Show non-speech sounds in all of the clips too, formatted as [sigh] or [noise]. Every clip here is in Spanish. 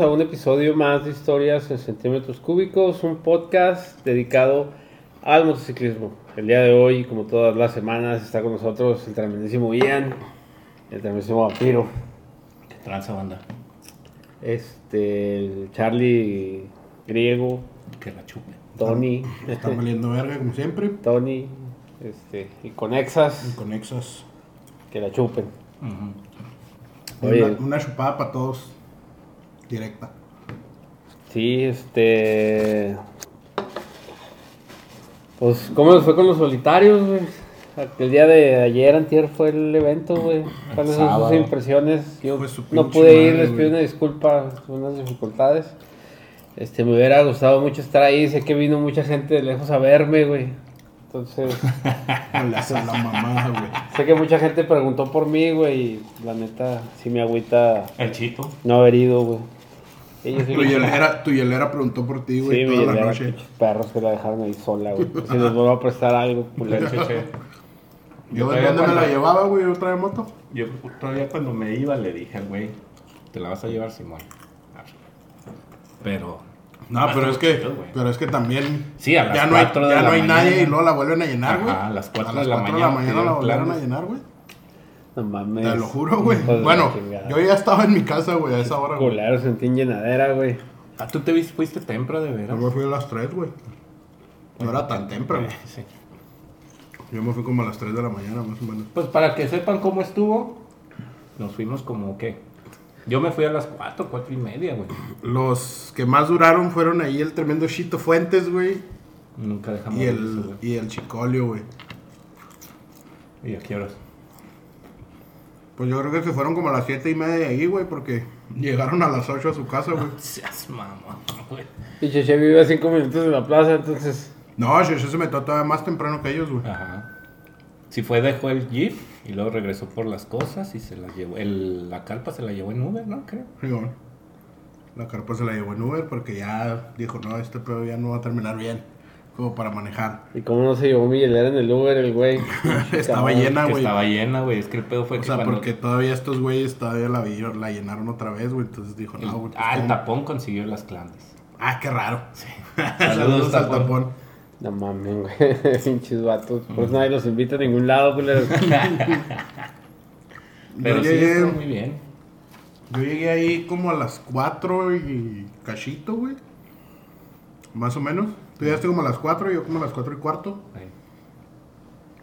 A un episodio más de Historias en Centímetros Cúbicos, un podcast dedicado al motociclismo. El día de hoy, como todas las semanas, está con nosotros el tremendísimo Ian, el tremendísimo Vampiro, ¿Qué tranza banda? este, el Charlie Griego, Que la chupe. Tony, Está valiendo verga, como siempre. Tony, este, y Conexas, Con Exas. que la chupen. Ujú. Oye. Una, una chupada para todos. Directa. Sí, este. Pues, ¿cómo les fue con los solitarios, güey? El día de ayer, antier, fue el evento, güey. ¿Cuáles son sus impresiones? Yo no pude ir, madre, les pido una disculpa, unas dificultades. Este, me hubiera gustado mucho estar ahí. Sé que vino mucha gente de lejos a verme, güey. Entonces, [laughs] la [laughs] mamada, güey. sé que mucha gente preguntó por mí, güey. Y la neta, sí me agüita El chito. no haber ido, güey. Ellos sí Tu hielera, tu hielera preguntó por ti, Sí, güey, mi toda la noche. perros que la dejaron ahí sola, güey. Si les vuelvo a prestar algo, culero. [laughs] Yo de todavía dónde me la llevaba, güey, yo traía moto. Yo todavía cuando me iba le dije al güey, te la vas a llevar Simón. Arre. Pero. No, pero es que, chido, pero es que también Sí, a las ya no hay, de ya la no hay nadie mañana. y luego la vuelven a llenar, güey. A las cuatro A las de la mañana la volvieron a llenar, güey. No mames. Te lo juro, güey. Bueno, yo ya estaba en mi casa, güey, a esa hora, güey. Culero, sentí en llenadera, güey. Ah, tú te viste, fuiste temprano de Yo veras. me fui a las 3, güey. No era tan temprano. Eh, sí. Yo me fui como a las 3 de la mañana, más o menos. Pues para que sepan cómo estuvo, nos fuimos como que. Yo me fui a las cuatro, cuatro y media, güey. Los que más duraron fueron ahí el tremendo Chito Fuentes, güey. Nunca dejamos Y de eso, el, y el Chicolio, güey. ¿Y a qué horas? Pues yo creo que se fueron como a las 7 y media de ahí, güey, porque [laughs] llegaron a las 8 a su casa, güey. [laughs] Seas mamá, güey. Y Cheche vive a cinco minutos de la plaza, entonces. No, Cheche se metió todavía más temprano que ellos, güey. Ajá. Si fue, dejó el jeep y luego regresó por las cosas y se las llevó. El, la carpa se la llevó en Uber, ¿no? Creo. Simón. La carpa se la llevó en Uber porque ya dijo, no, este pedo ya no va a terminar bien. Como para manejar. ¿Y cómo no se llevó mi hielera en el Uber, el güey? [laughs] Estaba llena, güey. estaba llena, güey. Es que el pedo fue O que sea, cuando- porque todavía estos güeyes todavía la, la llenaron otra vez, güey. Entonces dijo, el- no, güey. pues, ah, el tapón consiguió las clandes. Ah, qué raro. [laughs] Saludos, Saludos al tapón. No mames, güey. [laughs] Pinches vatos. Pues nadie los invita a ningún lado, culero. Pero yo, sí, llegué, estuvo muy bien. yo llegué ahí como a las 4 y cachito, güey. Más o menos. Tú llegaste como a las 4 y yo como a las 4 y cuarto. Ahí.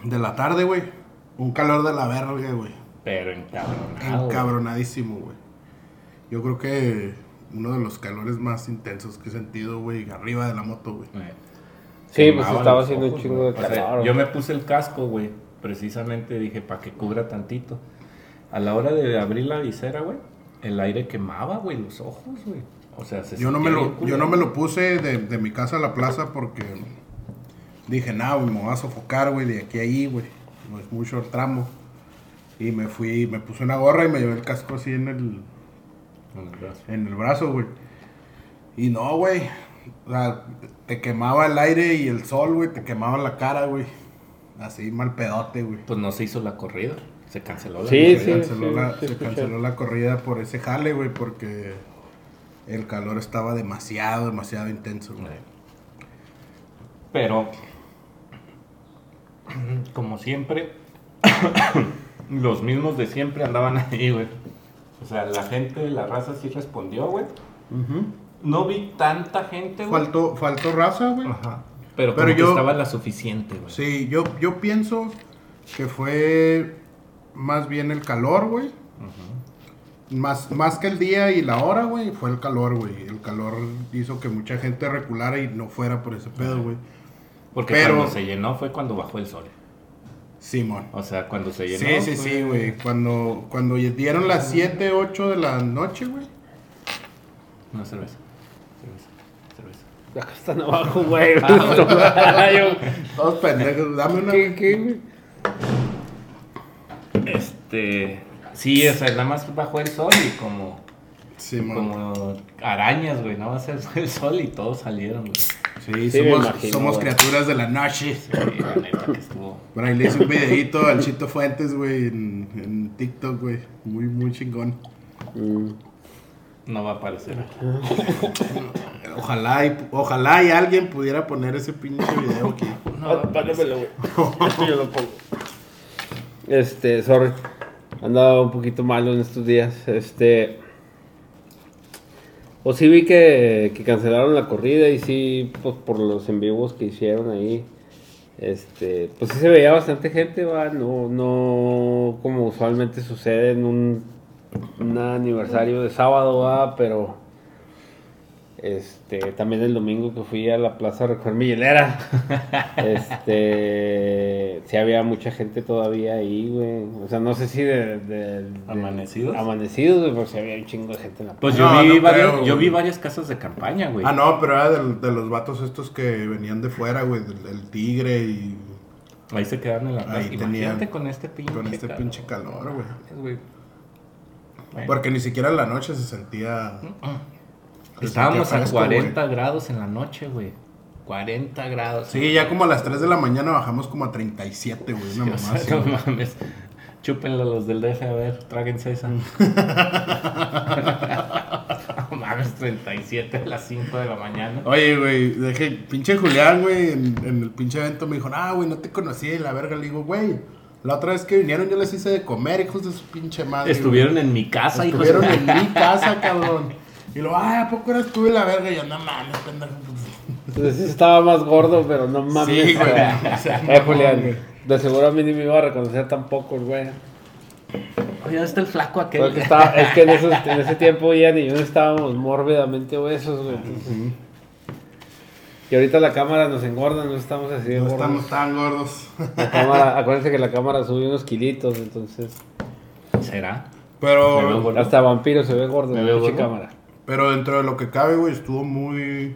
De la tarde, güey. Un calor de la verga, güey. Pero encabronado. Encabronadísimo, güey. Yo creo que uno de los calores más intensos que he sentido, güey, arriba de la moto, güey. Eh, Sí, pues estaba haciendo un ojos, chingo de güey. O sea, calor. yo me puse el casco, güey. Precisamente dije, para que cubra tantito. A la hora de abrir la visera, güey, el aire quemaba, güey, los ojos, güey. O sea, se Yo no, me lo, yo no me lo puse de, de mi casa a la plaza porque dije, nah, güey, me voy a sofocar, güey, de aquí a ahí, güey. No es mucho el tramo. Y me fui, me puse una gorra y me llevé el casco así en el, En el brazo. en el brazo, güey. Y no, güey. O sea, te quemaba el aire y el sol, güey, te quemaba la cara, güey. Así mal pedote, güey. Pues no se hizo la corrida. Se canceló la Sí, Se sí. canceló, la, se canceló la corrida por ese jale, güey, porque el calor estaba demasiado, demasiado intenso, güey. Pero, como siempre, [coughs] los mismos de siempre andaban [laughs] ahí, güey. O sea, la gente de la raza sí respondió, güey. No vi tanta gente, güey. Faltó, faltó raza, güey. Ajá. Pero, Pero como que yo- estaba la suficiente, güey. Sí, yo, yo pienso que fue más bien el calor, güey. Más, más que el día y la hora, güey, fue el calor, güey. El calor hizo que mucha gente reculara y no fuera por ese pedo, güey. Porque pero- cuando se llenó fue cuando bajó el sol. Simón. O sea, cuando se llenó. Sí, sí, fue- sí, güey. Cuando, cuando dieron las 7, 8 de la noche, güey. Una cerveza. Cerveza. Cerveza. Acá están abajo, güey. [laughs] Todos pendejos. Dame una. ¿Qué, qué, güey? Este. Sí, o sea, nada más bajó el sol y como. Simón. Como arañas, güey. Nada más [laughs] el sol y todos salieron, güey. Sí, Sí, somos, imagino, somos criaturas de la noche. Sí, la neta que estuvo. Por ahí le hice un videito al Chito Fuentes, güey, en, en TikTok, güey. Muy, muy chingón. Mm. No va a aparecer. [laughs] Ojalá y, ojalá y alguien pudiera poner ese pinche video aquí. No va a aparecer. Pásamelo, güey. Yo lo pongo. Este, sorry. Andaba un poquito malo en estos días. Este. O sí vi que, que cancelaron la corrida y sí, pues por los en vivos que hicieron ahí. Este, pues sí se veía bastante gente, va, no, no como usualmente sucede en un, un aniversario de sábado, va, pero este, también el domingo que fui a la plaza a recoger mi hielera, [laughs] este, sí había mucha gente todavía ahí, güey, o sea, no sé si de, de- de- ¿Amanecidos? amanecidos, güey, porque había un chingo de gente en la Pues No, yo, vi no varios- creo, yo vi varias casas de campaña, güey. Ah, no, pero era de, los vatos estos que venían de fuera, güey, del, del tigre y Ahí se quedaron en la casa. Ahí Imagínate tenían- con este pinche con este calor. pinche calor, güey. güey. Bueno. Porque ni siquiera en la noche se sentía... se Estábamos a fresco, 40 grados en la noche, güey. 40 grados. Sí, ya como a las 3 de la mañana bajamos como a 37, güey, una O mamá sea, no güey. mames. Chúpenlo los del DF, a ver, tráguense esa. [laughs] no mames, 37 a las 5 de la mañana. Oye, güey, dejé, pinche Julián, güey, en, en el pinche evento me dijo, ah, güey, no te conocí, y la verga. Le digo, güey, la otra vez que vinieron yo les hice de comer, hijos de su pinche madre. Estuvieron en mi casa, hijos Estuvieron de- en mi casa, cabrón. Y lo, ay, ¿a poco eras tú y la verga? Y yo, no mames, pendejo. Entonces sí estaba más gordo, pero no mames. Sí, güey. o sea, [laughs] eh, Julián, güey. de seguro a mí ni me iba a reconocer tampoco, el güey. Oye, ¿dónde está el flaco aquel? Porque estaba- es que en, esos- en ese tiempo Ian y yo estábamos mórbidamente obesos, güey. entonces- Y ahorita la cámara nos engorda, no estamos así de No gordos. estamos tan gordos. La cámara, acuérdense que la cámara sube unos kilitos, entonces. ¿Será? Pero. Hasta vampiro se ve gordo ¿Me en la cámara. Pero dentro de lo que cabe, güey, estuvo muy,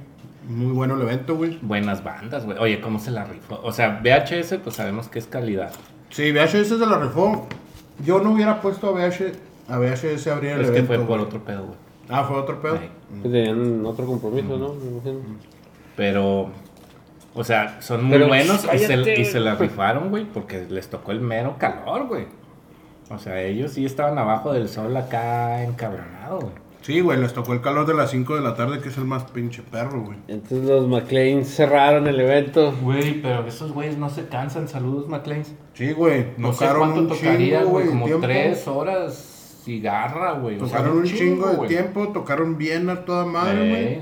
muy bueno el evento, güey. Buenas bandas, güey. Oye, ¿cómo se la rifó? O sea, VHS, pues sabemos que es calidad. Sí, VHS se la rifó. Yo no hubiera puesto a VHS, a VHS a abrir el es que evento. fue por güey. otro pedo, güey. Ah, fue otro pedo. Que tenían otro compromiso, ¿no? Me imagino. Pero, o sea, son muy Pero, buenos y se, y se la rifaron, güey, porque les tocó el mero calor, güey. O sea, ellos sí estaban abajo del sol acá encabronados, güey. Sí, güey, les tocó el calor de las 5 de la tarde, que es el más pinche perro, güey. Entonces los McLean cerraron el evento. Güey, pero esos güeyes no se cansan. Saludos, McLean. Sí, güey. No sé cuánto un tocaría, chingo, güey, de como tiempo. tres horas cigarra, güey. O sea, Tocaron un chingo de güey. tiempo, tocaron bien a toda madre, güey. Eh,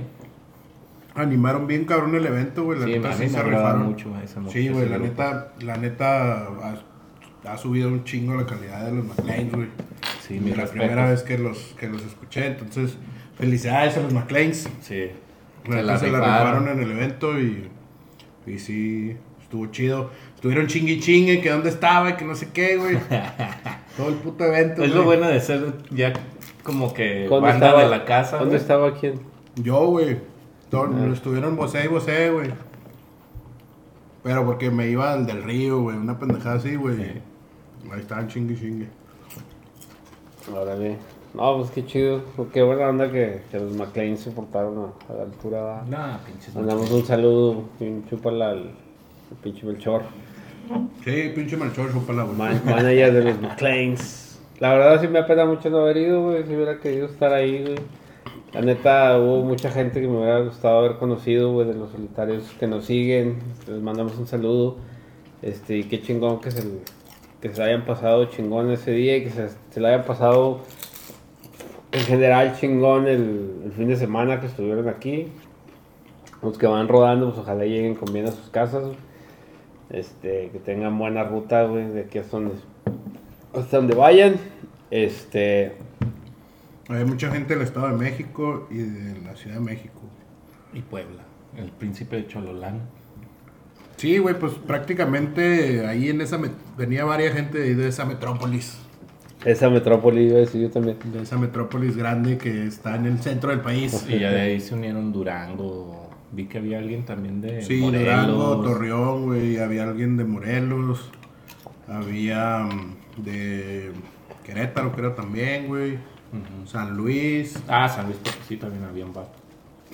Animaron bien cabrón el evento, güey. La Sí, neta sí se rifaron. mucho Sí, güey, la neta, la neta ha, ha subido un chingo la calidad de los McLeans, güey. Sí, mi la respeto. primera vez que los, que los escuché, entonces, felicidades a los McLeans. Sí. La Se la se la rifaron. en el evento y, y sí, estuvo chido. Estuvieron chingui chingue, que dónde estaba y que no sé qué, güey. [laughs] Todo el puto evento. Es lo bueno de ser ya como que ¿Dónde banda estaba- de la casa. ¿Dónde güey. estaba quién? Yo, güey. Todo- Ah. Estuvieron vocé y vocé, güey. Pero porque me iba al del río, güey. Una pendejada así, güey. Sí. Ahí estaban chingue chingue. Órale. No, pues qué chido. Qué buena onda que, que los McLean se portaron a, a la altura. va. No, pinches. Mandamos un saludo y un chúpala al, al pinche Melchor. Sí, pinche Melchor, chúpala, güey. Man- manager de los [laughs] McLeans. La verdad sí me apena mucho no haber ido, güey. Si hubiera querido estar ahí, güey. La neta, hubo mucha gente que me hubiera gustado haber conocido, güey, de los solitarios que nos siguen. Les mandamos un saludo. Este, y qué chingón que se, que se hayan pasado chingón ese día y que se, se le hayan pasado en general chingón el, el fin de semana que estuvieron aquí. Los que van rodando, pues ojalá lleguen con bien a sus casas. Este, que tengan buena ruta, güey, de aquí hasta donde, hasta donde vayan. Este, Hay mucha gente del Estado de México y de la Ciudad de México. Y Puebla. El príncipe de Chololán. Sí, güey, pues prácticamente ahí en esa... met- venía varias gente de, ahí de esa metrópolis. esa metrópoli, iba a decir yo también. De esa metrópolis grande que está en el centro del país. Y ya de ahí se unieron Durango. Vi que había alguien también de Sí, Morelos. Durango, Torreón, güey. Había alguien de Morelos. Había mm, de Querétaro, creo también, güey. San Luis. Ah, San Luis Potosí también había un vato.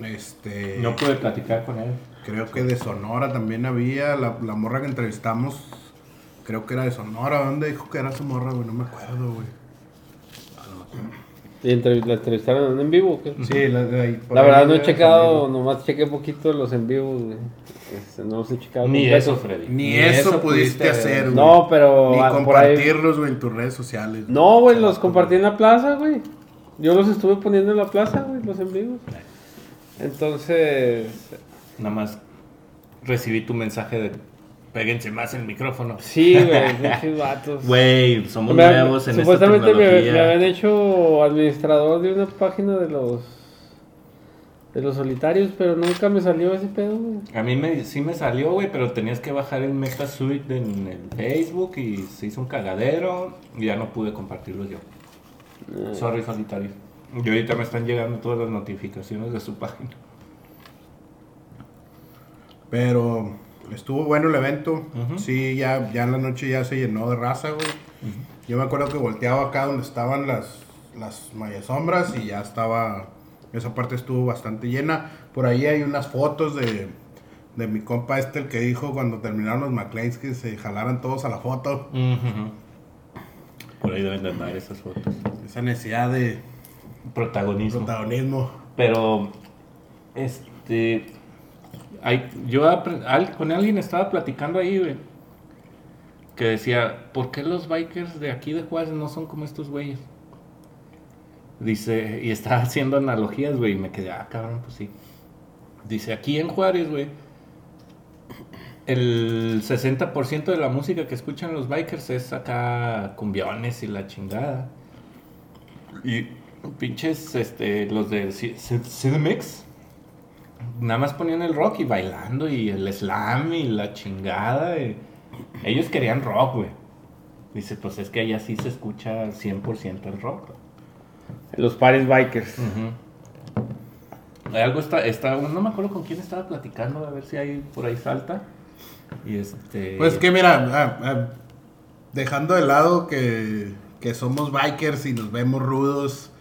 Este. No pude platicar con él. Creo que de Sonora también había. La, la morra que entrevistamos. Creo que era de Sonora. ¿Dónde dijo que era su morra, güey? No me acuerdo, güey. ¿Y entrev- la entrevistaron en vivo? o qué? Sí, la, de ahí, por La ahí verdad no he checado, nomás chequé poquito los en vivo, güey. Este, no los he checado Ni eso, Freddy. Ni eso pudiste hacer, güey. No, pero Ni ah, compartirlos, güey, en tus redes sociales. No, güey, los compartí en la plaza, güey. Yo los estuve poniendo en la plaza, güey, los en vivos. Entonces, Nada más recibí tu mensaje de péguense más el micrófono. sí, güey, [laughs] muchos vatos. Güey, somos Me- nuevos en supuestamente esta me, tecnología. me habían hecho administrador de una página de los de los solitarios, pero nunca me salió ese pedo, güey. A mí me, sí me salió, güey, pero tenías que bajar el MetaSuite en el Facebook y se hizo un cagadero y ya no pude compartirlo yo. Sorry, solitario. Y ahorita me están llegando todas las notificaciones de su página. Pero estuvo bueno el evento. Sí, ya, ya en la noche ya se llenó de raza, güey. Yo me acuerdo que volteaba acá donde estaban las, las sombras y ya estaba. Esa parte estuvo bastante llena. Por ahí hay unas fotos de, de mi compa este, el que dijo cuando terminaron los McLeans que se jalaran todos a la foto. Por ahí deben de andar esas fotos. Esa necesidad de Protagonismo. protagonismo. Pero, este. Yo con alguien estaba platicando ahí, güey. Que decía, ¿por qué los bikers de aquí de Juárez no son como estos güeyes? Dice, y estaba haciendo analogías, güey, y me quedé, ah, cabrón, pues sí. Dice, aquí en Juárez, güey, el 60% de la música que escuchan los bikers es acá cumbiones y la chingada. Y pinches, este, los de CDMX, nada más ponían el rock y bailando y el slam y la chingada. y- Ellos querían rock, güey. Dice, pues es que allá sí se escucha 100% el rock. Los Paris Bikers. Hay Algo está, está, no me acuerdo con quién estaba platicando, a ver si hay por ahí salta. Y este... Pues que mira, ah, ah, dejando de lado que, que somos bikers y nos vemos rudos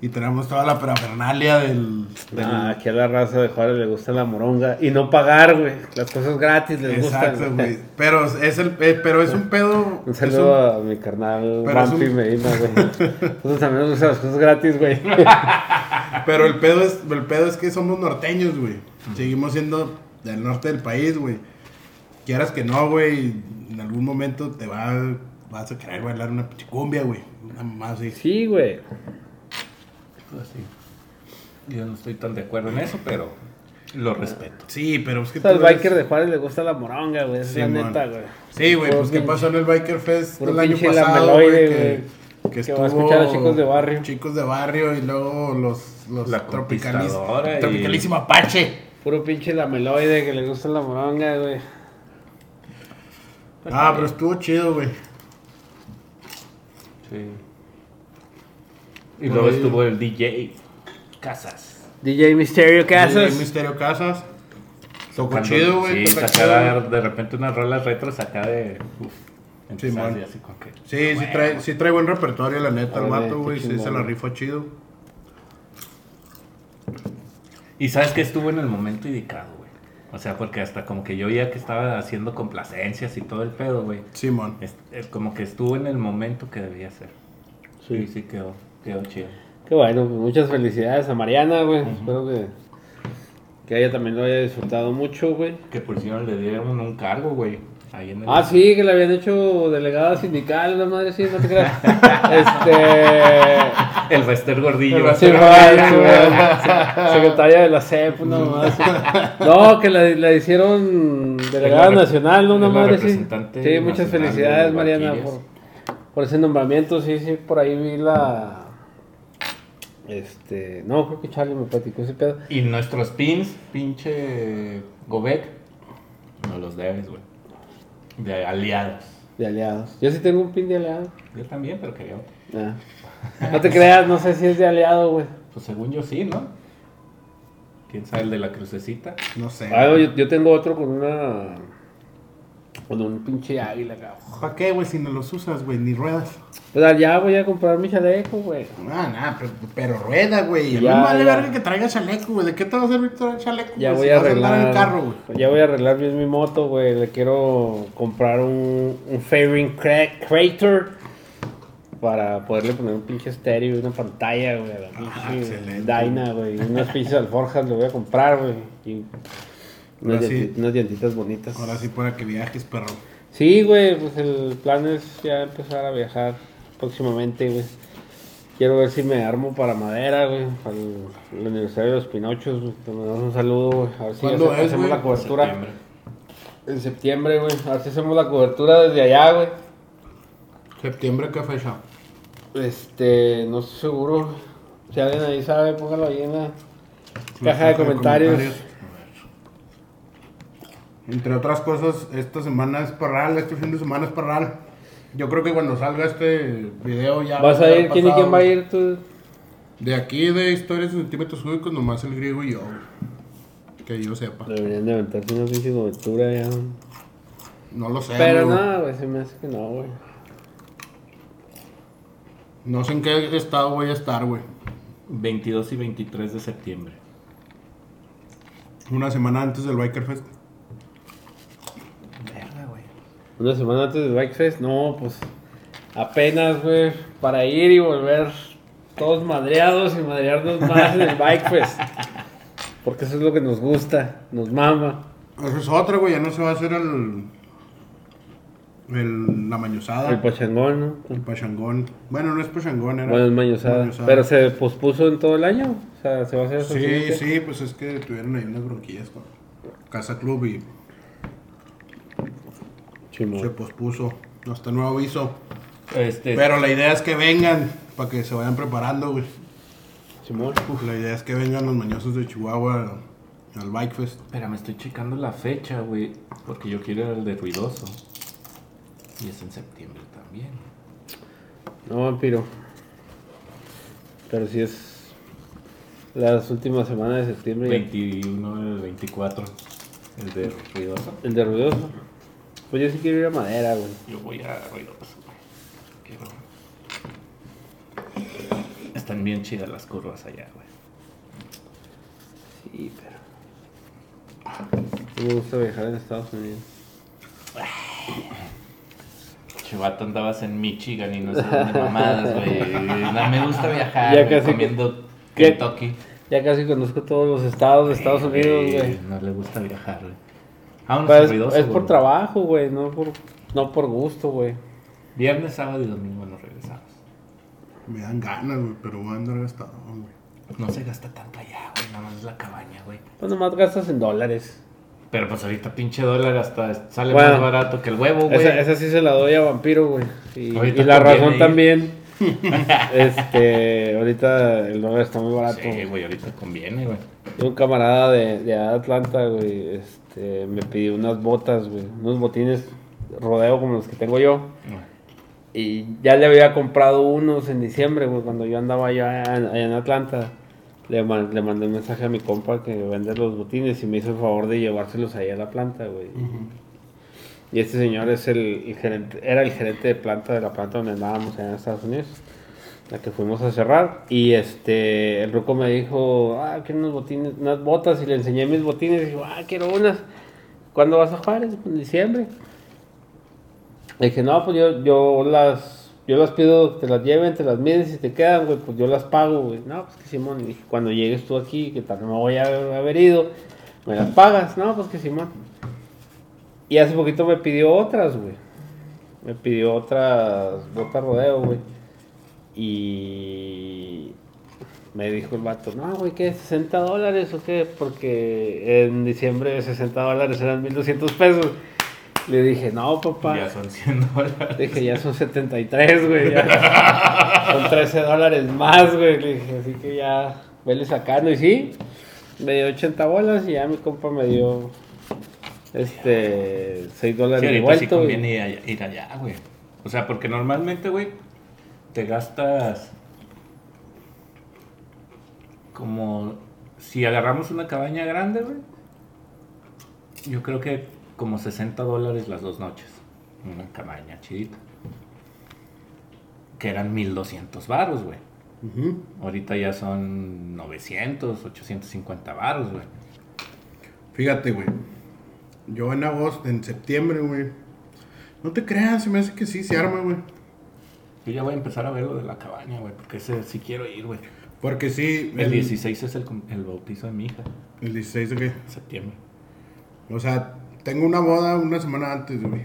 y tenemos toda la parafernalia del... del- Ah, aquí a la raza de Juárez le gusta la moronga. Y no pagar, güey. Las cosas gratis les Exacto, gustan. [laughs] güey. Pero es, el, eh, pero es un pedo... Un saludo a mi carnal Vampi un- Medina, güey. Nosotros también nos gustan las cosas gratis, güey. [laughs] Pero el pedo es, el pedo es que somos norteños, güey. Seguimos siendo del norte del país, güey. Quieras que no, güey, en algún momento te va, vas a querer bailar una pinche cumbia, güey. Una mamá así. Sí, güey. Sí. Yo no estoy tan de acuerdo en eso, pero lo respeto. Sí, pero es que O sea, al biker de Juárez le gusta la moronga, güey. Esa es la neta, güey. Sí, güey, pues qué pasó en el Biker Fest puro el año pasado, güey, que, que Que va a escuchar a chicos de barrio. Chicos de barrio y luego los, los La tropicalis, y- tropicalísimo Apache. Puro pinche lameloide que le gusta la moronga, güey. Ah, pero estuvo chido, güey. Sí. Y luego estuvo el DJ Casas. DJ Misterio Sí, Casas. Misterio Casas. Tocó chido, güey. Sí, sacaba de repente unas rolas retros acá de. Uf, Simón. así. Sí, sí trae, sí trae buen repertorio, la neta, el Órale, qué güey. Sí, se la rifa chido. Y sabes que estuvo en el momento indicado, güey. O sea, porque hasta como que yo ya que estaba haciendo complacencias y todo el pedo, güey. Simón. Es- es como que estuvo en el momento que debía ser. Sí, Sí. sí, quedó, quedó chido. Qué bueno, pues muchas felicidades a Mariana, güey. Espero que, que ella también lo haya disfrutado mucho, güey. Que por si no le dieron un cargo, güey. Ahí en el... Ah, sí, que le habían hecho delegada sindical, la madre, sí, no te creas. [laughs] este. El Bester Gordillo. Va, se- [laughs] Secretaria de la CEP, una así. [laughs] No, que la, la hicieron delegada la nacional, ¿no? Una madre sí. Sí, muchas felicidades, Mariana, por ese nombramiento. Sí, sí, por ahí vi la. Este. No, creo que Charlie me platicó ese pedo. Y nuestros pins, pinche Gobek, no los debes, güey. De aliados. De aliados. Yo sí tengo un pin de aliado. Yo también, pero quería otro. Ah. No te creas, no sé si es de aliado, güey. Pues según yo sí, ¿no? ¿Quién sabe el de la crucecita? No sé. Ah, no, yo, yo tengo otro con una. Con un pinche águila, cabrón. ¿Para qué, güey, si no los usas, güey? Ni ruedas. Pues allá voy a comprar mi chaleco, güey. Ah, nada, pero, pero rueda, güey. A mí Ya, me vale ya. verga que traiga chaleco, güey. ¿De qué te va a servir traer chaleco? Ya voy si a arreglar. el carro, güey. Ya voy a arreglar bien mi moto, güey. Le quiero comprar un, un fairing cra- Crater. para poderle poner un pinche estéreo y una pantalla, güey, Ah, excelente. Dyna, güey. Unas [laughs] pinches alforjas lo voy a comprar, güey. Y unas, sí. unas llantitas bonitas. Ahora sí para que viajes, perro. Sí, güey, pues el plan es ya empezar a viajar próximamente, güey. Quiero ver si me armo para madera, güey, para el, el aniversario de los Pinochos, güey. Te mandamos un saludo, güey. A ver si ¿Cuándo hace- es, hacemos güey? la cobertura. Septiembre. En septiembre, güey. A ver si hacemos la cobertura desde allá, güey. Septiembre, ¿qué fecha? Este, no estoy seguro. Si alguien ahí sabe, póngalo ahí en la caja de comentarios. Entre otras cosas, esta semana es parral, este fin de semana es parral. Yo creo que cuando salga este video ya... ¿Vas va a ir? ¿Quién y quién va a ir? Tú? De aquí de historias de centímetros cúbicos, nomás el griego y yo. Que yo sepa. Deberían de aventarse una pinche cobertura ya. No lo sé. Pero no, güey, se me hace que no, güey. No sé en qué estado voy a estar, güey. 22 y 23 de septiembre. Una semana antes del Biker Fest. Verga, güey. Una semana antes del Bike Fest, no, pues apenas, güey, para ir y volver todos madreados y madrearnos más en el Bike Fest. Porque eso es lo que nos gusta, nos mama. Eso es otra, güey. Ya no se va a hacer el. el la mañosada. El pachangón, ¿no? El pachangón. Bueno, no es pachangón, era. Bueno, es mañosada. mañosada. Pero se pospuso en todo el año. O sea, se va a hacer el Sí, sí, pues es que tuvieron ahí unas bronquillas con Casa Club y Chimón. se pospuso. Hasta nuevo aviso. Este, Pero la idea es que vengan, para que se vayan preparando, güey. Chimón. La idea es que vengan los mañosos de Chihuahua al Bike Fest. Espera, me estoy checando la fecha, güey. Porque yo quiero ir al de Ruidoso. Y es en septiembre también. No, vampiro. Pero sí es las últimas semanas de septiembre. 21 el 24. El de Ruidoso. El de ruidoso. Pues yo sí quiero ir a madera, güey. Yo voy a Ruidoso, güey. Quiero. Están bien chidas las curvas allá, güey. Sí, pero. Me gusta viajar en Estados Unidos. Chivato andabas en Michigan y no sé dónde mamadas, güey. No me gusta viajar, Ya güey, casi comiendo. Kentucky. Ya casi conozco todos los estados de Estados Unidos, güey. No le gusta viajar, güey. Vámonos Pero a es, Ruidoso, es por güey. trabajo, güey, no por, no por gusto, güey. Viernes, sábado y domingo nos regresamos. Me dan ganas, güey, pero voy a andar gastado, güey. No se gasta tanto allá, güey. Nada más es la cabaña, güey. Pues nomás gastas en dólares. Pero pues ahorita pinche dólar hasta sale Bueno. más barato que el huevo, güey. Esa, esa sí se la doy a Vampiro, güey. Y, la razón ir. también. [laughs] este, ahorita el dólar está muy barato. Sí, güey, ahorita conviene, güey. Un camarada de, de Atlanta, güey, este, me pidió unas botas, güey, unos botines rodeo como los que tengo yo. Y ya le había comprado unos en diciembre, güey, cuando yo andaba allá en, allá en Atlanta. Le, man- le mandé un mensaje a mi compa que vende los botines y me hizo el favor de llevárselos ahí a la planta, güey. Y este señor es el, el gerente, era el gerente de planta de la planta donde andábamos en Estados Unidos, la que fuimos a cerrar. Y este, el ruco me dijo, ah, quiero unos botines, unas botas, y le enseñé mis botines, y dijo, ah, quiero unas. ¿Cuándo vas a Juárez? En diciembre. Le dije, no, pues yo, yo las, yo las pido, te las lleven, te las miden, si te quedan, güey, pues yo las pago, güey. No, pues que Simón, y cuando llegues tú aquí, que tal no voy a haber ido, me las pagas, no, pues que Simón. Y hace poquito me pidió otras, güey. Me pidió otras botas rodeo, güey. Y me dijo el vato, no, güey, ¿qué? ¿60 dólares o qué? Porque en diciembre 60 dólares eran 1200 pesos. Le dije, no, papá. Ya son 100 dólares. Dije, ya son 73, güey. ya. [laughs] Son 13 dólares más, güey. Le dije, así que ya, vele sacando. Y sí, me dio 80 bolas y ya mi compa me dio este 6 dólares Sí, ahorita sí conviene ir allá, ir allá, güey. O sea, porque normalmente, güey, te gastas como si agarramos una cabaña grande, güey. Yo creo que como 60 dólares las dos noches. Una cabaña chidita. Que eran 1200 varos, güey. Ahorita ya son 900, 850 varos, güey. Fíjate, güey. Yo en agosto, en septiembre, güey. No te creas, se me hace que sí se arma, güey. Yo ya voy a empezar a ver lo de la cabaña, güey, porque ese sí quiero ir, güey. Porque sí. El 16 es el, el bautizo de mi hija, ¿El 16 de qué? septiembre. O sea, tengo una boda una semana antes, güey.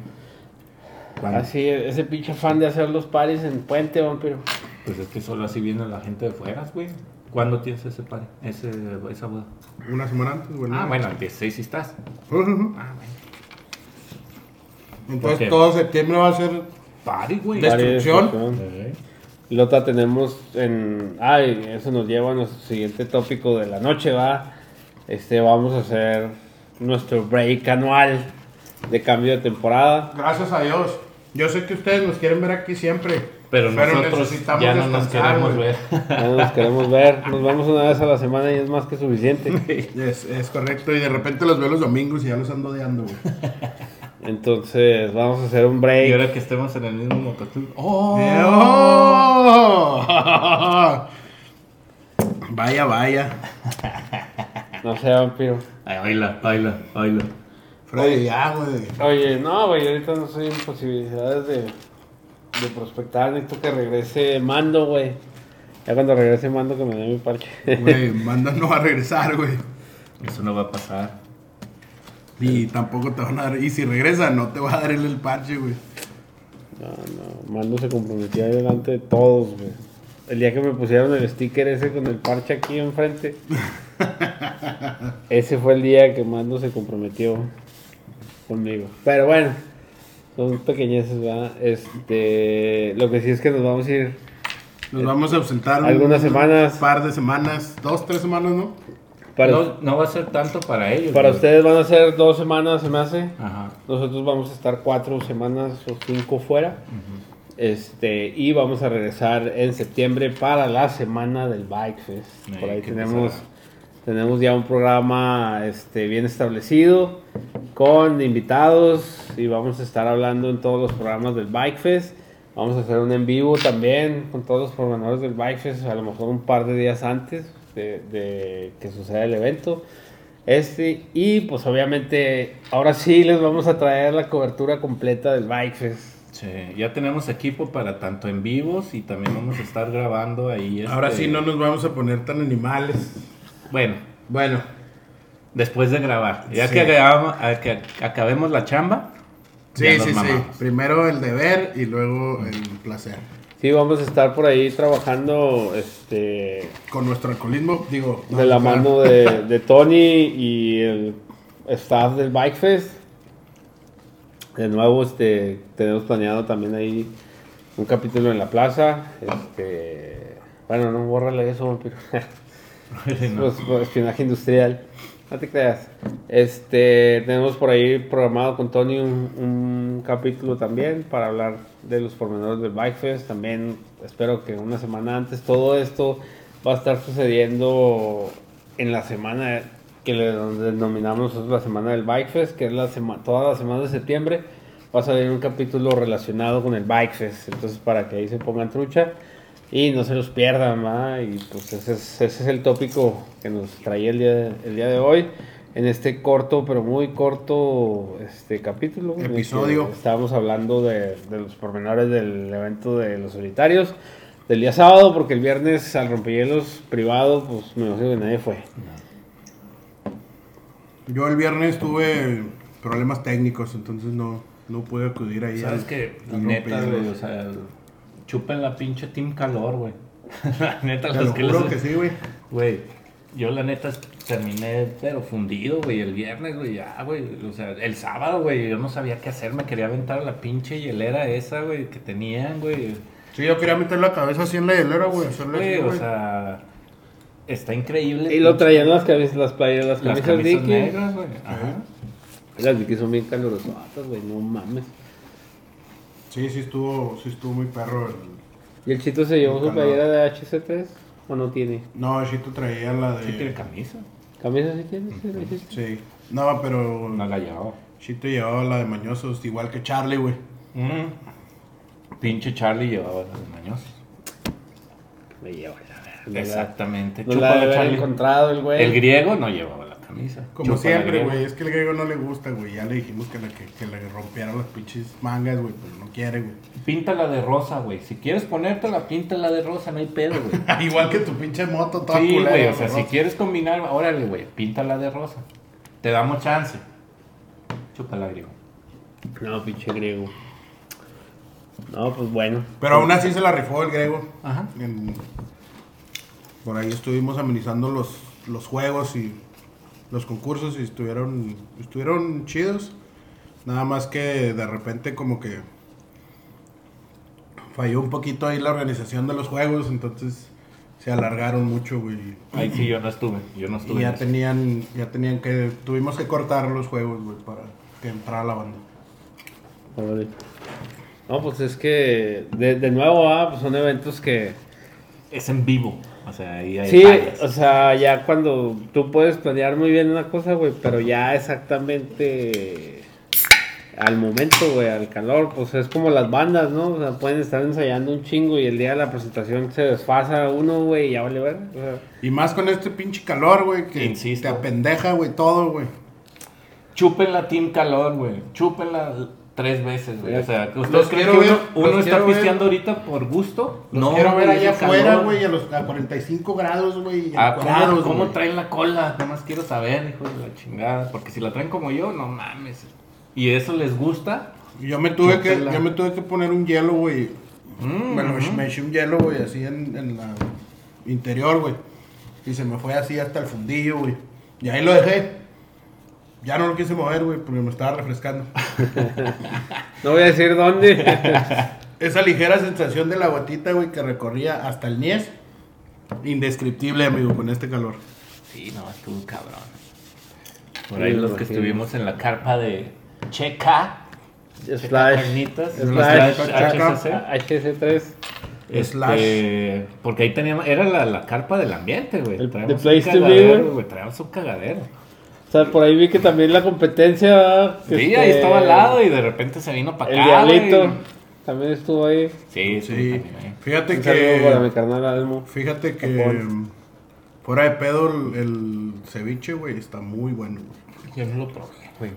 ¿Cuándo? Así, ese pinche fan de hacer los paris en Puente, vampiro. Pues es que solo así viene la gente de fuera, güey. ¿Cuándo tienes ese party? Ese, esa boda. Una semana antes, güey. Ah, bueno, el 16 sí estás. Ah, bueno. Entonces todo septiembre va a ser. Party, güey. Destrucción. Y la otra tenemos en... Ay, eso nos lleva a nuestro siguiente tópico de la noche, va. Este, vamos a hacer nuestro break anual de cambio de temporada. Gracias a Dios. Yo sé que ustedes nos quieren ver aquí siempre. Pero, nosotros necesitamos ya no nos queremos ver. Ya no nos queremos ver. Nos vemos una vez a la semana y es más que suficiente. Es, es correcto. Y de repente los veo los domingos y ya los ando odiando, güey. Entonces, vamos a hacer un Y break. ahora que estemos en el mismo motoclub. ¡Oh! ¡Oh! [laughs] Vaya, vaya. No sé, vampiro. Ay, baila, baila, baila. Freddy, ya, güey. Oye, no, güey, ahorita no estoy en posibilidades de, de prospectar. Necesito que regrese Mando, güey. Ya cuando regrese Mando, que me dé mi parche. Güey, [laughs] manda no va a regresar, güey. Eso no va a pasar. Y tampoco te van a dar. Y si regresa, no te va a dar él el parche, güey. No, no, Mando se comprometió ahí delante de todos, güey. El día que me pusieron el sticker ese con el parche aquí enfrente, [laughs] ese fue el día que Mando se comprometió conmigo. Pero bueno, son pequeñeces, ¿verdad? Este, lo que sí es que nos vamos a ir Nos vamos a ausentar un- Algunas semanas. Un par de semanas. Dos, tres semanas, ¿no? para, No, no va a ser tanto para ellos. para güey. ustedes van a ser dos semanas, se me hace. Ajá. Nosotros vamos a estar cuatro semanas o cinco fuera. Este, y vamos a regresar en septiembre para la semana del Bike Fest. Ay, Por ahí tenemos, pesada. Tenemos ya un programa este, bien establecido con invitados y vamos a estar hablando en todos los programas del Bike Fest. Vamos a hacer un en vivo también con todos los pormenores del Bike Fest, a lo mejor un par de días antes de, de que suceda el evento. Este, y pues obviamente ahora sí les vamos a traer la cobertura completa del Bike Fest. Sí, ya tenemos equipo para tanto en vivos y también vamos a estar grabando ahí. Ahora este- sí no nos vamos a poner tan animales. Bueno, Bueno, después de grabar. Ya Sí. que, grabamos- a que acabemos la chamba. sí, ya nos sí, sí. Primero el deber y luego el placer. Sí, vamos a estar por ahí trabajando este, Con nuestro alcoholismo, digo. de la mano de, de Tony y el staff del Bike Fest. De nuevo, este, tenemos planeado también ahí un capítulo en la plaza. Este, bueno, no, bórrale eso, vampiro. [laughs] No. Pues, pues, espionaje industrial. No te creas. Este, tenemos por ahí programado con Tony un, un capítulo también para hablar de los pormenores del Bike Fest. También espero que una semana antes todo esto va a estar sucediendo en la semana que le denominamos nosotros la semana del Bike Fest, que es la semana, toda la semana de septiembre. Va a salir un capítulo relacionado con el Bike Fest. Entonces, para que ahí se pongan trucha. Y no se los pierdan, ¿va? Y pues ese es, ese es el tópico que nos traía el día, de, el día de hoy. En este corto, pero muy corto este capítulo. que Episodio. Estábamos hablando de, de los pormenores del evento de los solitarios. Del día sábado, porque el viernes al rompehielos privado, pues me imagino que nadie fue. Yo el viernes tuve problemas técnicos, entonces no, no pude acudir ahí. ¿Sabes al- qué? al Neta, o sea, chupen la pinche Team Calor, güey. [laughs] la neta, Te los lo que juro les- que sí, güey. Güey, yo la neta terminé, pero fundido, güey, el viernes, güey, ya, güey. O sea, el sábado, güey, yo no sabía qué hacer, me quería aventar a la pinche hielera esa, güey, que tenían, güey. Sí, yo quería meter la cabeza así en la hielera, güey. hacerle Güey, o güey. sea, está increíble. Y lo traían las camisas, las playas, las las camisas negras, güey. Ajá. Las Dickies son bien calurosas, güey, no mames. Sí, sí estuvo, sí estuvo muy perro. el- ¿Y el Chito se llevó su playera de HC3 o no tiene? No, Chito traía la de... Sí tiene camisa. ¿Camisa sí tiene? Sí, lo hiciste. Sí. No, pero No la llevaba. Chito llevaba la de mañosos, igual que Charlie, güey. Mm. Pinche Charlie llevaba las mañosas. Me lleva la verga. Exactamente. No la haber Charlie. encontrado el güey. El griego no llevaba la camisa. Como Chúpala, siempre, güey. Es que el griego no le gusta, güey. Ya le dijimos que le, que, que le rompiera las pinches mangas, güey. Pero no quiere, güey. Píntala de rosa, güey. Si quieres ponértela, píntala de rosa, no hay pedo, güey. [laughs] Igual que tu pinche moto toda Sí, güey, o sea, si rosa. quieres combinar, órale, güey, píntala de rosa. Te damos chance. Chúpala, griego. No, pinche griego. No, pues bueno. Pero aún así se la rifó el griego. Ajá. En- Por ahí estuvimos amenizando los, los juegos y los concursos y estuvieron, estuvieron chidos. Nada más que de repente como que falló un poquito ahí la organización de los juegos, entonces se alargaron mucho, güey. Ahí sí yo no estuve, yo no Y estuve. ya en eso. tenían, ya tenían que, tuvimos que cortar los juegos, güey, para que entrara la banda. No, pues es que de, de nuevo, ah, pues son eventos que... Es en vivo, o sea, ahí hay Sí, fallas. o sea, ya cuando tú puedes planear muy bien una cosa, güey, pero ya exactamente al momento, güey, al calor, pues es como las bandas, ¿no? O sea, pueden estar ensayando un chingo y el día de la presentación se desfasa uno, güey, y ya vale ver. O sea, Y más con este pinche calor, güey, que Insisto. te apendeja, güey, todo, güey. Chúpenla Team Calor, güey. Chúpenla tres veces, güey. O sea, que ustedes creen que uno, ver, uno los está ver. pisteando ahorita por gusto. Los quiero ver güey, allá afuera, güey, a los a 45 grados, güey. y Ah, ¿cómo, cómo traen la cola? Nada más quiero saber, hijo de la chingada. Porque si la traen como yo, no mames. Y eso les gusta. Yo me tuve que, yo me tuve que poner un hielo, güey. Mm, me, lo- ujú. me eché un hielo, güey, así en, en la interior, güey. Y se me fue así hasta el fundillo, güey. Y ahí lo dejé. Ya no lo quise mover, güey, porque me estaba refrescando. [laughs] no voy a decir dónde. [laughs] Esa ligera sensación de la gotita, güey, que recorría hasta el niés. Indescriptible, amigo, con este calor. Sí, no, estuvo cabrón. Por ahí los que estuvimos en la carpa de Checa. Slash, Carnitas. slash, Slash HC. HCC. HC3. Este, porque ahí teníamos, era la, la carpa del ambiente, güey. El- Traíamos the un place to be, cagadero, güey. güey. Traíamos un cagadero. O sea, por ahí vi que también la competencia... Sí, este, ahí estaba al lado y de repente se vino para El acá. Diablito güey. también estuvo ahí. Sí, sí. Sí. también. Fíjate Un saludo para mi que. carnal Almo. Fíjate que. Fuera de pedo, el, el ceviche, güey, está muy bueno, güey. Yo no lo probé, güey.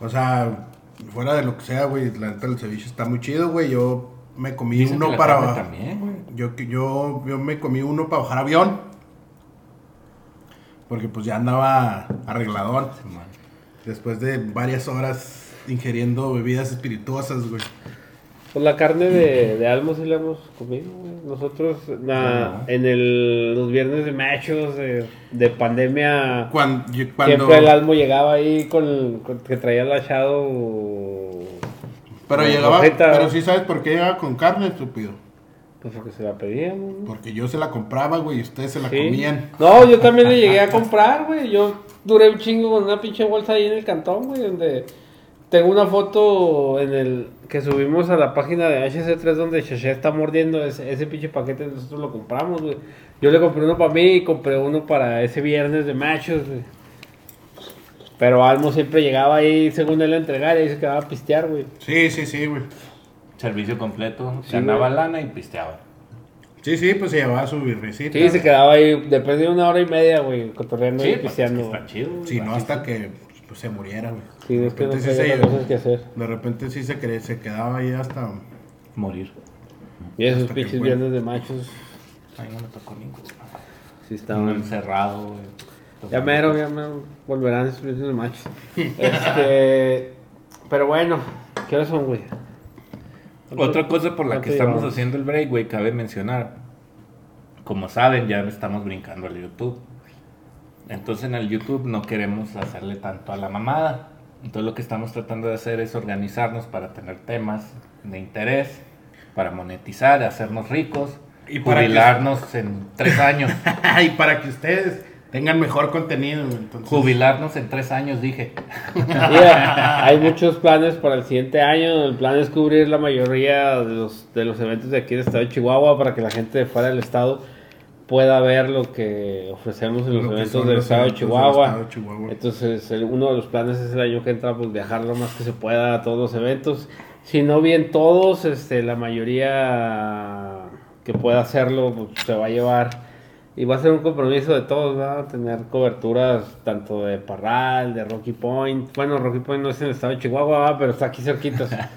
O sea, fuera de lo que sea, güey, la neta el ceviche está muy chido, güey. Yo me comí Dicen que uno la para bajar. también, güey. Yo, yo, yo me comí uno para bajar avión. Porque pues ya andaba arregladón. Después de varias horas ingiriendo bebidas espirituosas, güey. Pues la carne de, de Almo sí la hemos comido, güey. Nosotros na- Ajá. en el, los viernes de machos de, de pandemia, Cuando, cuando, siempre el Almo llegaba ahí con, con- que traía el achado. pero llegaba, pero sí sabes por qué llegaba con carne, estúpido. Pues porque se la pedíamos, ¿no? Porque yo se la compraba, güey, y ustedes se la Sí. comían. No, yo también le llegué a comprar, güey. Yo duré un chingo con una pinche bolsa ahí en el cantón, güey, donde tengo una foto en el que subimos a la página de HC3 donde Cheche está mordiendo ese, ese pinche paquete, nosotros lo compramos, güey. Yo le compré uno para mí y compré uno para ese viernes de machos, güey. Pero Almo siempre llegaba ahí según él a entregar y ahí se quedaba a pistear, güey. Sí, sí, sí, güey. Servicio completo. Sí, ganaba güey. lana y pisteaba. Sí, sí, pues se llevaba su birricita. Sí, se quedaba ahí, después de una hora y media, güey, cotorreando y Sí, pues, es que pisteando. está chido. güey. Si no, hasta que pues, se muriera, güey. Sí, de es que no repente sí se, cosas que hacer. de repente sí se, cre- se quedaba ahí hasta... Morir. Y esos pinches viernes de machos, Ay, no me tocó ninguno. sí Estaba estaban... encerrado, güey. Ya mero, ya mero, volverán esos viernes de machos. [laughs] este... Pero bueno, ¿qué horas son, güey? Otra cosa por la ¿Cuánto que estamos haciendo el break, güey, cabe mencionar. Como saben, ya estamos brincando al YouTube. Entonces en el YouTube no queremos hacerle tanto a la mamada. Entonces lo que estamos tratando de hacer es organizarnos para tener temas de interés, para monetizar, hacernos ricos Y para que- jubilarnos en tres años. [laughs] y para que ustedes tengan mejor contenido. Entonces, jubilarnos en tres años, dije. [laughs] Mira, hay muchos planes para el siguiente año. El plan es cubrir la mayoría de los, de los eventos de aquí del estado de Chihuahua para que la gente de fuera del estado pueda ver lo que ofrecemos en los Lo eventos del los estado de Chihuahua. estado de Chihuahua. Entonces, el- uno de los planes es el año que entra, pues viajar lo más que se pueda a todos los eventos. Si no bien todos, este, la mayoría que pueda hacerlo, pues, se va a llevar Y va a ser un compromiso de todos, ¿verdad? Tener coberturas tanto de Parral, de Rocky Point. Bueno, Rocky Point no es en el estado de Chihuahua, ¿verdad? pero está aquí cerquita. [laughs]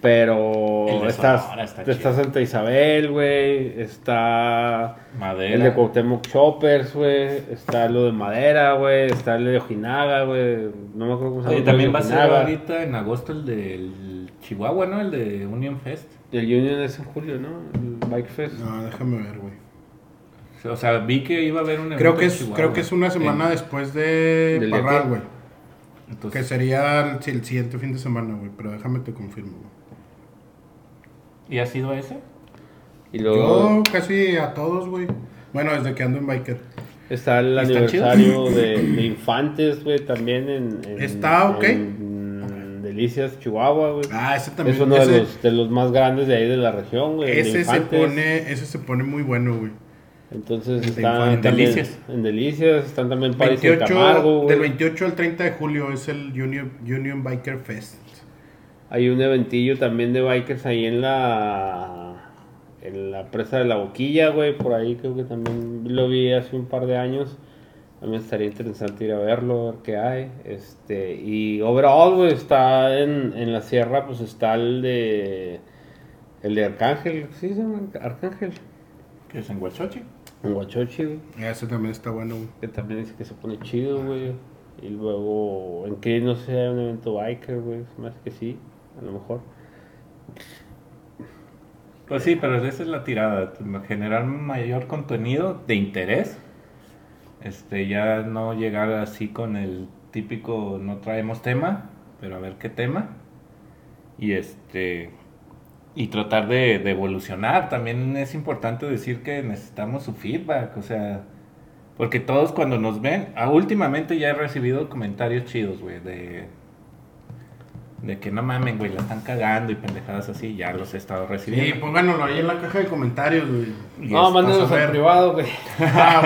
pero de está. Santa Isabel, güey. Está Madera. el de Cuauhtémoc Choppers, güey. Está lo de Madera, güey. Está el de Ojinaga, güey. No me acuerdo cómo se llama. Oye, el también va a ser ahorita en agosto el del Chihuahua, ¿no? El de Union Fest. El Union es en julio, ¿no? El Bike Fest. No, déjame ver, güey. O sea, vi que iba a haber un evento Creo que es, Chihuahua. creo que es una semana En- después de Parral, güey. Que sería el, siguiente fin de semana, güey. Pero déjame te confirmo, güey. ¿Y ha sido ese? Y luego Yo casi a todos, güey. Bueno, desde que ando en biker. está el ¿Está aniversario de, de Infantes, güey, también en, en- Está ok. en Delicias, Chihuahua, güey. Ah, ese también. es uno ese, de los, de los más grandes de ahí de la región, güey. ese se pone, ese se pone muy bueno, güey. Entonces el de están Infantes. también Delicias. en Delicias, están también París y 28, Camargo, del 28 al 30 de julio es el Union, Union Biker Fest. Hay un eventillo también de bikers ahí en la en la presa de la boquilla, güey, por ahí creo que también lo vi hace un par de años. A mí me estaría interesante ir a verlo, a ver qué hay. Este, y overall, güey, está en, en la sierra, pues está el de el de Arcángel, ¿sí se llama Arcángel? Que es en Huachochi. En Huachochi, güey, Ese también está bueno, güey. que también dice que se pone chido, güey. Y luego en que no sé, hay un evento biker, güey, hace que sí, a lo mejor. Pues sí, pero esa es la tirada. Generar mayor contenido de interés. Este, ya no llegar así con el típico no traemos tema, pero a ver qué tema. Y este y tratar de, de evolucionar. También es importante decir que necesitamos su feedback, o sea, porque todos cuando nos ven, ah, últimamente ya he recibido comentarios chidos, güey, de de que no mamen, güey, la están cagando y pendejadas así, ya los he estado Sí, recibiendo. pónganlo ahí en la caja de comentarios, güey. No, mándenos al privado, güey. Ah,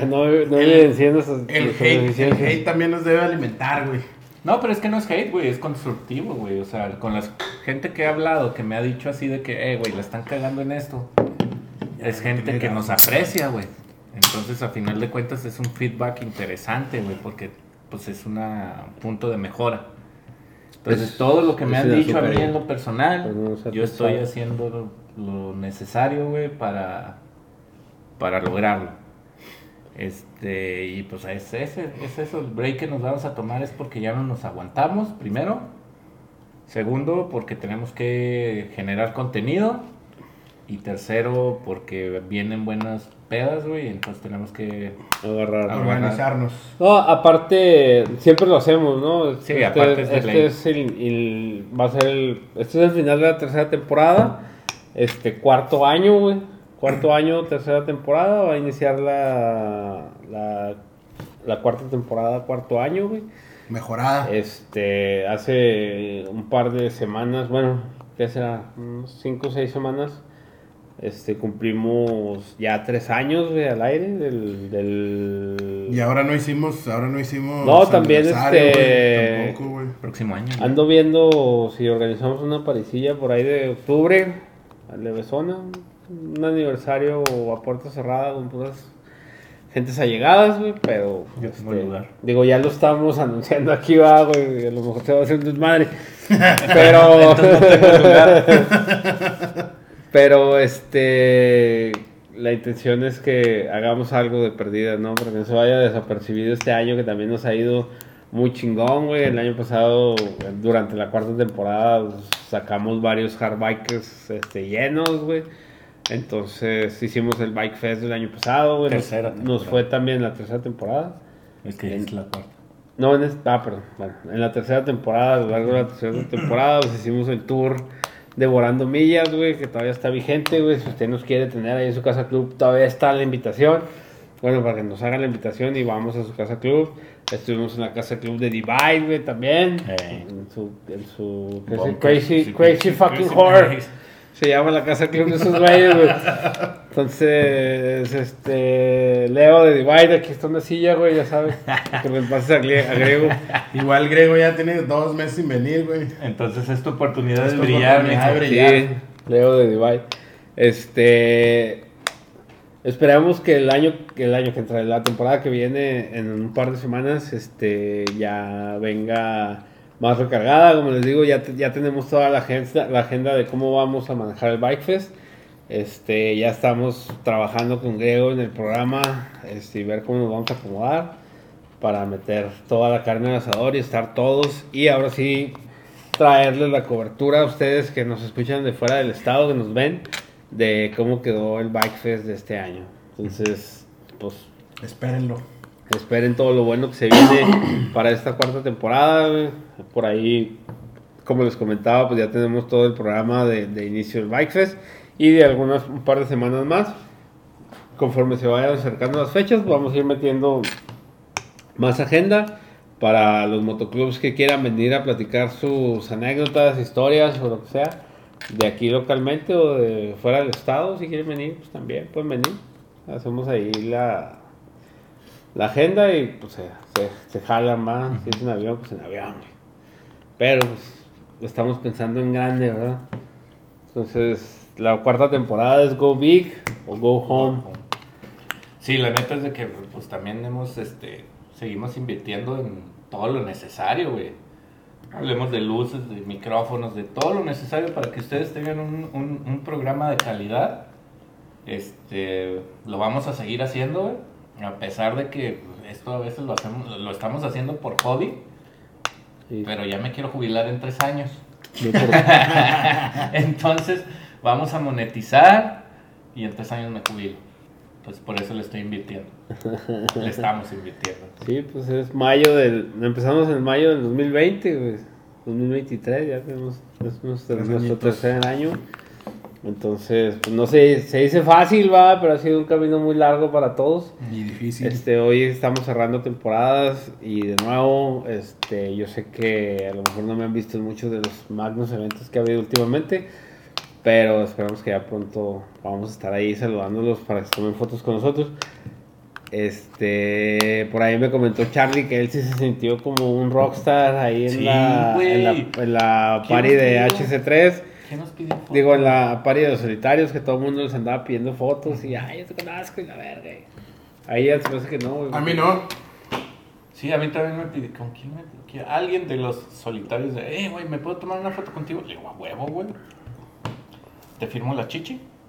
güey. [laughs] no no El- evidenciando esas El hate, el deficiencias. hate también nos debe alimentar, güey. No, pero es que no es hate, güey, es constructivo, güey. O sea, con la gente que he hablado que me ha dicho así de que, eh, güey, la están cagando en esto. Es gente que nos aprecia, güey. Entonces, a final de cuentas, es un feedback interesante, güey, porque pues es un punto de mejora. Entonces, Es- todo lo que me han dicho a mí en lo personal, Pues no yo estoy pensado. haciendo lo, lo necesario, güey, para, para lograrlo. Este, y pues es, ese, es eso, el break que nos vamos a tomar es porque ya no nos aguantamos, primero. Segundo, porque tenemos que generar contenido. Y tercero, porque vienen buenas pedas, güey, entonces tenemos que... Agarrar. Organizarnos. No, aparte, siempre lo hacemos, ¿no? Sí, este, aparte es de este es el, el- va a ser el, este es el final de la tercera temporada, este cuarto año, güey, cuarto [clears throat] año, tercera temporada, va a iniciar la, la, la cuarta temporada, cuarto año, güey. Mejorada. Este, hace un par de semanas, bueno, ¿qué será? Unos cinco o seis semanas, este, cumplimos ya tres años, güey, al aire del... del... Y ahora no hicimos, ahora no hicimos. No, también, este- güey, Tampoco, güey. Próximo año. güey. Ando viendo si organizamos una parisilla por ahí de octubre, a Levesona, un aniversario a puerta cerrada con puras gentes allegadas, güey, pero Yo este, lugar. digo, ya lo estamos anunciando aquí, va, güey, a lo mejor se va a hacer un desmadre. [laughs] Pero no [laughs] pero este la intención es que hagamos algo de perdida, ¿no? Porque no se vaya desapercibido este año que también nos ha ido muy chingón, güey. El año pasado, durante la cuarta temporada, sacamos varios hard bikers este, llenos, güey. Entonces hicimos el Bike Fest del año pasado, güey. Nos- Tercera Nos, temporada. fue también la tercera temporada. Es que es la cuarta. No, en esta, ah, perdón. Bueno, en la tercera temporada, a lo largo de la tercera [clears throat] temporada, pues hicimos el tour Devorando Millas, güey, que todavía está vigente, güey. Si usted nos quiere tener ahí en su casa club, todavía está la invitación. Bueno, para que nos hagan la invitación y vamos a su casa club. Estuvimos en la casa club de Divide, güey, también. Eh. En su, en su crazy, Sí, crazy sí, fucking crazy horror. Se llama la casa club de esos güeyes, güey. Entonces, este, Leo de Divide, aquí está una silla, güey, ya sabes. Que me pases a, Gre- a Grego. Igual Grego ya tiene dos meses sin venir, güey. Entonces es tu oportunidad Es de brillar, oportunidad de brillar. Sí, Leo de Divide. Este. esperamos que el año que el año que entra, la temporada que viene en un par de semanas, este ya venga más recargada, como les digo, ya, ya tenemos toda la agenda, la agenda de cómo vamos a manejar el Bike Fest. Este, ya estamos trabajando con Griego en el programa, este, y ver cómo nos vamos a acomodar para meter toda la carne al asador y estar todos y ahora sí traerles la cobertura a ustedes que nos escuchan de fuera del estado, que nos ven, de cómo quedó el Bike Fest de este año. Entonces, pues Espérenlo. Esperen todo lo bueno que se viene para esta cuarta temporada. Por ahí, como les comentaba, pues ya tenemos todo el programa de, de inicio del Bike Fest y de algunas un par de semanas más. Conforme se vayan acercando las fechas, vamos a ir metiendo más agenda para los motoclubs que quieran venir a platicar sus anécdotas, historias o lo que sea, de aquí localmente o de fuera del estado, si quieren venir, pues también pueden venir. Hacemos ahí la, la agenda y pues se, se, se jalan más, si es en avión, pues en avión. Pero pues, estamos pensando en grande, ¿verdad? Entonces, la cuarta temporada es Go Big o Go Home. Sí, la neta es de que pues también hemos, este, seguimos invirtiendo en todo lo necesario, güey. Hablemos de luces, de micrófonos, de todo lo necesario para que ustedes tengan un, un- un programa de calidad. Este, lo vamos a seguir haciendo, güey. A pesar de que esto a veces lo hacemos, lo estamos haciendo por hobby, Sí. pero ya me quiero jubilar en tres años. [laughs] Entonces, vamos a monetizar y en tres años me jubilo. Entonces, por eso le estoy invirtiendo. [laughs] Le estamos invirtiendo. Sí, pues es mayo del. Empezamos en mayo del 2020, güey. 2023, ya tenemos. Es nuestro, tercer año. Entonces, pues no sé, se dice fácil, va, pero ha sido un camino muy largo para todos. Y difícil. Este, hoy estamos cerrando temporadas y de nuevo, este, yo sé que a lo mejor no me han visto en muchos de los magnos eventos que ha habido últimamente, pero esperamos que ya pronto vamos a estar ahí saludándolos para que tomen fotos con nosotros. Este, por ahí me comentó Charlie que él sí se sintió como un rockstar ahí en, Sí, la, en la, en la ¿Quién party de nos pidió? HC3. ¿Qué nos piden? foto? Digo, en la party de los solitarios que todo el mundo les andaba pidiendo fotos y ay, yo te conozco y la verga. Ahí ya se me hace que no, güey. A mí no. Sí, a mí también me pidió. ¿Con quién me pidió? Alguien de los solitarios de, eh, güey, ¿me puedo tomar una foto contigo? Le digo, a huevo, güey. ¿Te firmo la chichi? [laughs]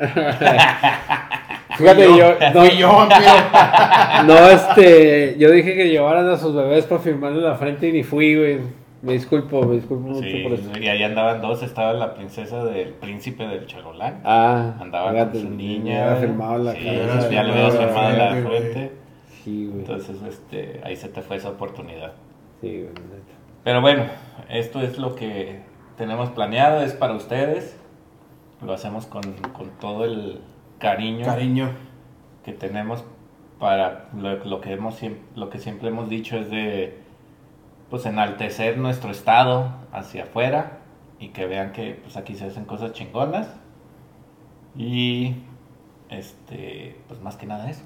Fíjate, yo, no, yo, [laughs] no, este, yo dije que llevaran a sus bebés para firmarle la frente y ni fui, güey. Me disculpo, me disculpo mucho Sí, por eso. y ahí andaban dos. Estaba la princesa del príncipe del Chololán. Ah, Andaba con su niña. firmado la sí, cabeza. ya le habías firmado la frente. Sí, güey. Entonces, este, ahí se te fue esa oportunidad. Sí, güey. Pero bueno, esto es lo que tenemos planeado, es para ustedes. Lo hacemos con, con todo el cariño, Cariño. que tenemos para lo, lo que hemos lo que siempre hemos dicho es de pues enaltecer nuestro estado hacia afuera y que vean que pues aquí se hacen cosas chingonas y este pues más que nada eso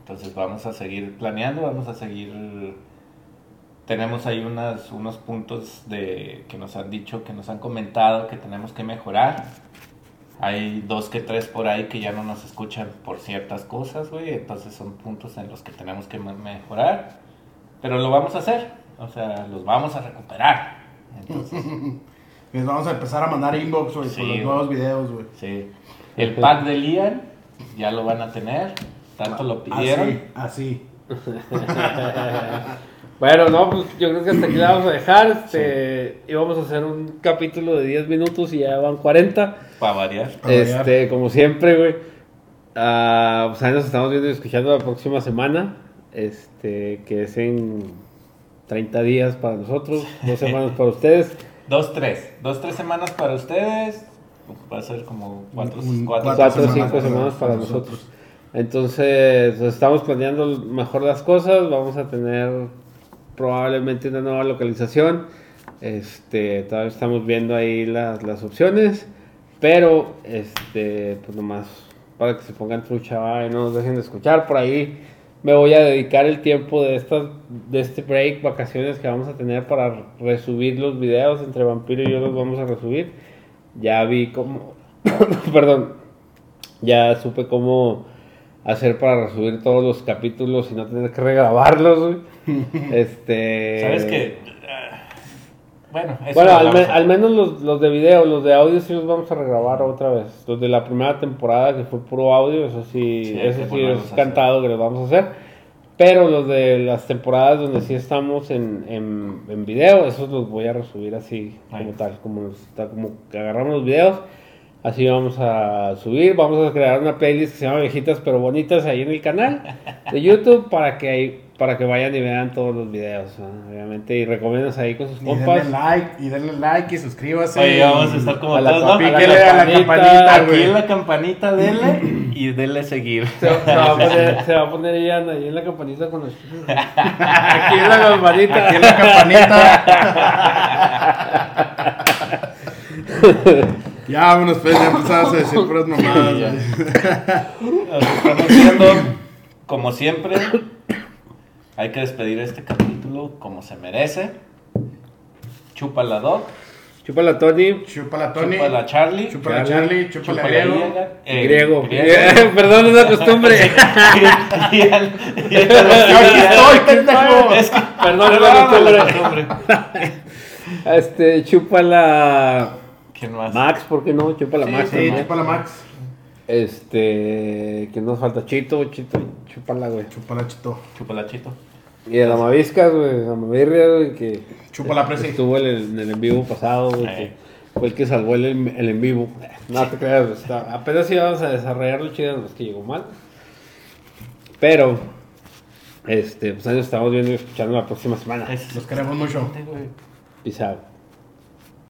entonces vamos a seguir planeando vamos a seguir tenemos ahí unas, unos puntos de que nos han dicho que nos han comentado que tenemos que mejorar hay dos que tres por ahí que ya no nos escuchan por ciertas cosas, güey. Entonces son puntos en los que tenemos que me- mejorar. Pero lo vamos a hacer. O sea, los vamos a recuperar. Entonces, [laughs] Les vamos a empezar a mandar inbox, güey, Sí, con los nuevos videos, güey. sí. El pack de Lian ya lo van a tener. Tanto lo pidieron. Así, [laughs] Bueno, no, pues yo creo que hasta aquí la vamos a dejar. Este, íbamos a hacer un capítulo de 10 minutos y ya van 40. Para variar. Para variar. Este, como siempre, güey. Ah, pues ahí nos estamos viendo y escuchando la próxima semana. Este, que es en 30 días para nosotros, [laughs] dos semanas para ustedes. Dos, tres. Dos, tres semanas para ustedes. Va a ser como cuatro, Un- cuatro, cuatro semanas cinco semanas para para nosotros. nosotros. Entonces, estamos planeando mejor las cosas. Vamos a tener probablemente una nueva localización. Este, todavía estamos viendo ahí las, las opciones. Pero, este, pues nomás para que se pongan trucha ¿va? y no nos dejen de escuchar. Por ahí me voy a dedicar el tiempo de, estas, de este break, vacaciones que vamos a tener para resubir los videos. Entre Vampiro y yo los vamos a resubir. Ya vi cómo, [coughs] perdón, ya supe cómo hacer para resubir todos los capítulos y no tener que regrabarlos, güey. [laughs] este... ¿Sabes qué? Bueno, Bueno, al, me- al menos los, los de video, los de audio sí los vamos a regrabar otra vez. Los de la primera temporada que fue puro audio, eso sí, Sí, eso sí es cantado que los vamos a hacer. Pero los de las temporadas donde sí estamos en, en, en video, esos los voy a resubir así como Ahí. tal, como, los- como que agarramos los videos, así vamos a subir, vamos a crear una playlist que se llama Viejitas pero Bonitas ahí en el canal de [laughs] YouTube para que para que vayan y vean todos los videos, ¿no? obviamente, y recomiendan ahí con sus Y compas. denle like, y denle like y suscríbase. Oye, vamos a estar como A la todos, ¿no? Píquele a la campanita, Aquí güey. en la campanita, dele y dele seguir. [laughs] Se, se va a poner, [laughs] se va a poner Ian ahí en la campanita con los chicos. Aquí en la campanita. Aquí en la campanita. [laughs] ya, vámonos, pues, ya empezamos a decir puras mamadas, Sí, ya. güey. Nos estamos viendo, como siempre. Hay que despedir este capítulo como se merece. Chúpala Doc, Chúpala Tony. Chúpala Tony. chúpala Charlie, Chúpala Charlie. Chúpala eh, griego. griego. [laughs] Perdón, es la costumbre. [laughs] Yo aquí estoy, pendejo. Perdón, es la costumbre. [laughs] Este, chúpala ¿Quién más? Max, ¿por qué no? Chúpala Sí, Max. Sí, chúpala Max. Este, que nos falta Chito, Chito, chúpala, güey. Chúpala Chito. Chúpala Chito. Y de la Maviscas, güey, la Mavirria, güey, que estuvo en el, en el en vivo pasado, güey, Eh. que fue el que salvó el, el en vivo. No te creas, güey, está- apenas íbamos a desarrollarlo chido, no es que llegó mal. Pero, este, pues ahí nos estamos viendo y escuchando la próxima semana. Los queremos mucho. out.